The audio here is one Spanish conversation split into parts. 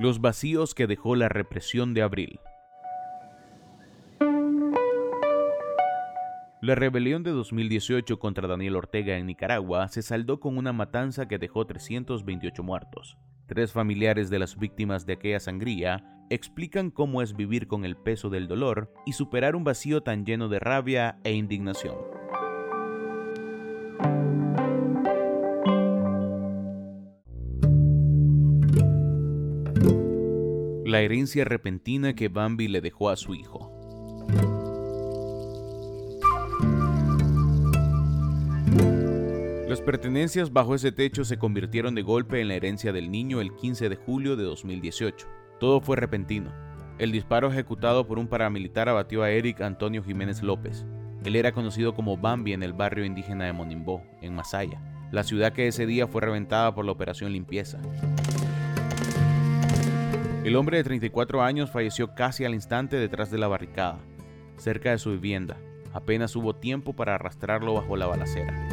Los vacíos que dejó la represión de abril. La rebelión de 2018 contra Daniel Ortega en Nicaragua se saldó con una matanza que dejó 328 muertos. Tres familiares de las víctimas de aquella sangría explican cómo es vivir con el peso del dolor y superar un vacío tan lleno de rabia e indignación. La herencia repentina que Bambi le dejó a su hijo. Las pertenencias bajo ese techo se convirtieron de golpe en la herencia del niño el 15 de julio de 2018. Todo fue repentino. El disparo ejecutado por un paramilitar abatió a Eric Antonio Jiménez López. Él era conocido como Bambi en el barrio indígena de Monimbó, en Masaya, la ciudad que ese día fue reventada por la operación limpieza. El hombre de 34 años falleció casi al instante detrás de la barricada, cerca de su vivienda. Apenas hubo tiempo para arrastrarlo bajo la balacera.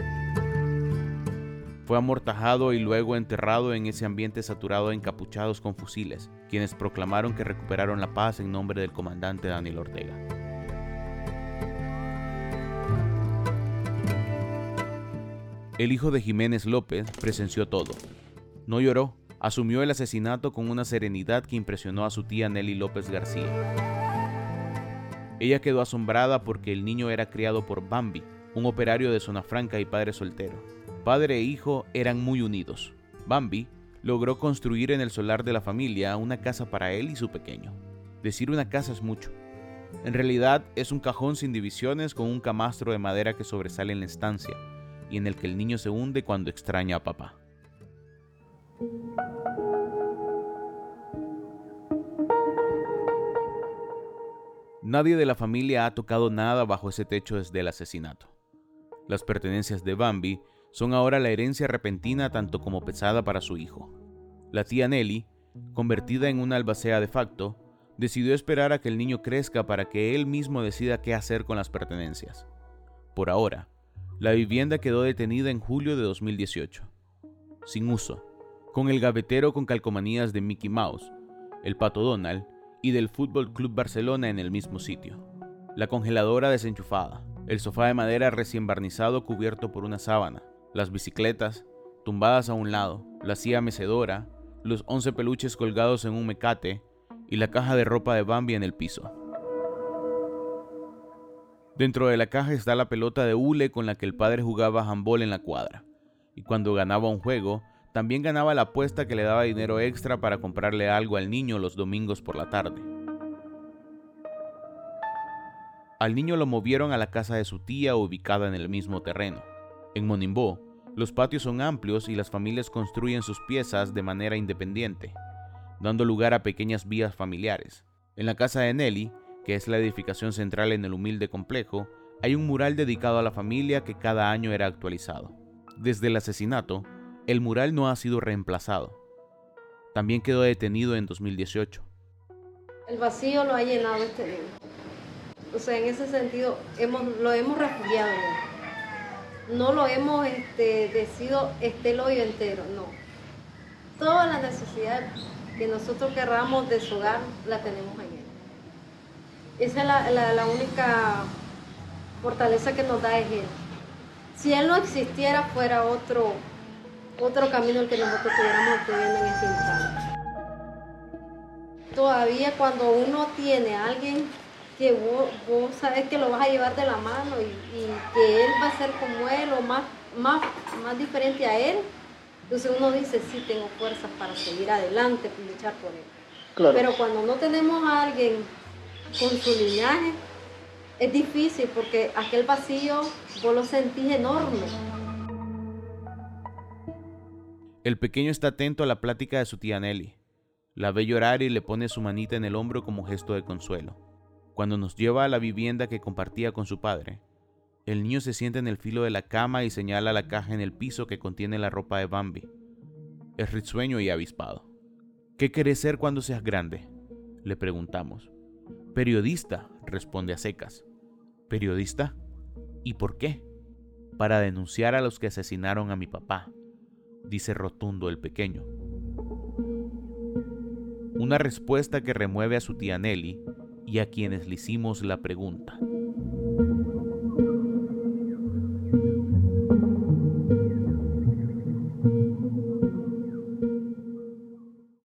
Fue amortajado y luego enterrado en ese ambiente saturado de encapuchados con fusiles, quienes proclamaron que recuperaron la paz en nombre del comandante Daniel Ortega. El hijo de Jiménez López presenció todo. No lloró, asumió el asesinato con una serenidad que impresionó a su tía Nelly López García. Ella quedó asombrada porque el niño era criado por Bambi, un operario de zona franca y padre soltero. Padre e hijo eran muy unidos. Bambi logró construir en el solar de la familia una casa para él y su pequeño. Decir una casa es mucho. En realidad es un cajón sin divisiones con un camastro de madera que sobresale en la estancia y en el que el niño se hunde cuando extraña a papá. Nadie de la familia ha tocado nada bajo ese techo desde el asesinato. Las pertenencias de Bambi son ahora la herencia repentina tanto como pesada para su hijo. La tía Nelly, convertida en una albacea de facto, decidió esperar a que el niño crezca para que él mismo decida qué hacer con las pertenencias. Por ahora, la vivienda quedó detenida en julio de 2018, sin uso, con el gavetero con calcomanías de Mickey Mouse, el Pato Donald y del Fútbol Club Barcelona en el mismo sitio, la congeladora desenchufada, el sofá de madera recién barnizado cubierto por una sábana, las bicicletas tumbadas a un lado, la silla mecedora, los once peluches colgados en un mecate y la caja de ropa de Bambi en el piso. Dentro de la caja está la pelota de hule con la que el padre jugaba handball en la cuadra, y cuando ganaba un juego, también ganaba la apuesta que le daba dinero extra para comprarle algo al niño los domingos por la tarde. Al niño lo movieron a la casa de su tía ubicada en el mismo terreno. En Monimbó, los patios son amplios y las familias construyen sus piezas de manera independiente, dando lugar a pequeñas vías familiares. En la casa de Nelly, que es la edificación central en el humilde complejo, hay un mural dedicado a la familia que cada año era actualizado. Desde el asesinato, el mural no ha sido reemplazado. También quedó detenido en 2018. El vacío lo ha llenado este niño. O sea, en ese sentido, hemos, lo hemos refugiado no lo hemos este, decidido este hoyo entero, no. Toda la necesidad que nosotros querramos de su hogar la tenemos en él. Esa es la, única fortaleza que nos da es él. Si él no existiera, fuera otro, otro camino el que nosotros estuviéramos teniendo en este instante. Todavía cuando uno tiene a alguien que vos, sabes que lo vas a llevar de la mano y, que él va a ser como él o más, más, más diferente a él. Entonces uno dice, sí, tengo fuerzas para seguir adelante, luchar por él. Pero cuando no tenemos a alguien con su linaje, es difícil porque aquel vacío vos lo sentís enorme. El pequeño está atento a la plática de su tía Nelly. La ve llorar y le pone su manita en el hombro como gesto de consuelo. Cuando nos lleva a la vivienda que compartía con su padre, el niño se sienta en el filo de la cama y señala la caja en el piso que contiene la ropa de Bambi. Es risueño y avispado. ¿Qué querés ser cuando seas grande? Le preguntamos. Periodista, responde a secas. ¿Periodista? ¿Y por qué? Para denunciar a los que asesinaron a mi papá, dice rotundo el pequeño. Una respuesta que remueve a su tía Nelly y a quienes le hicimos la pregunta.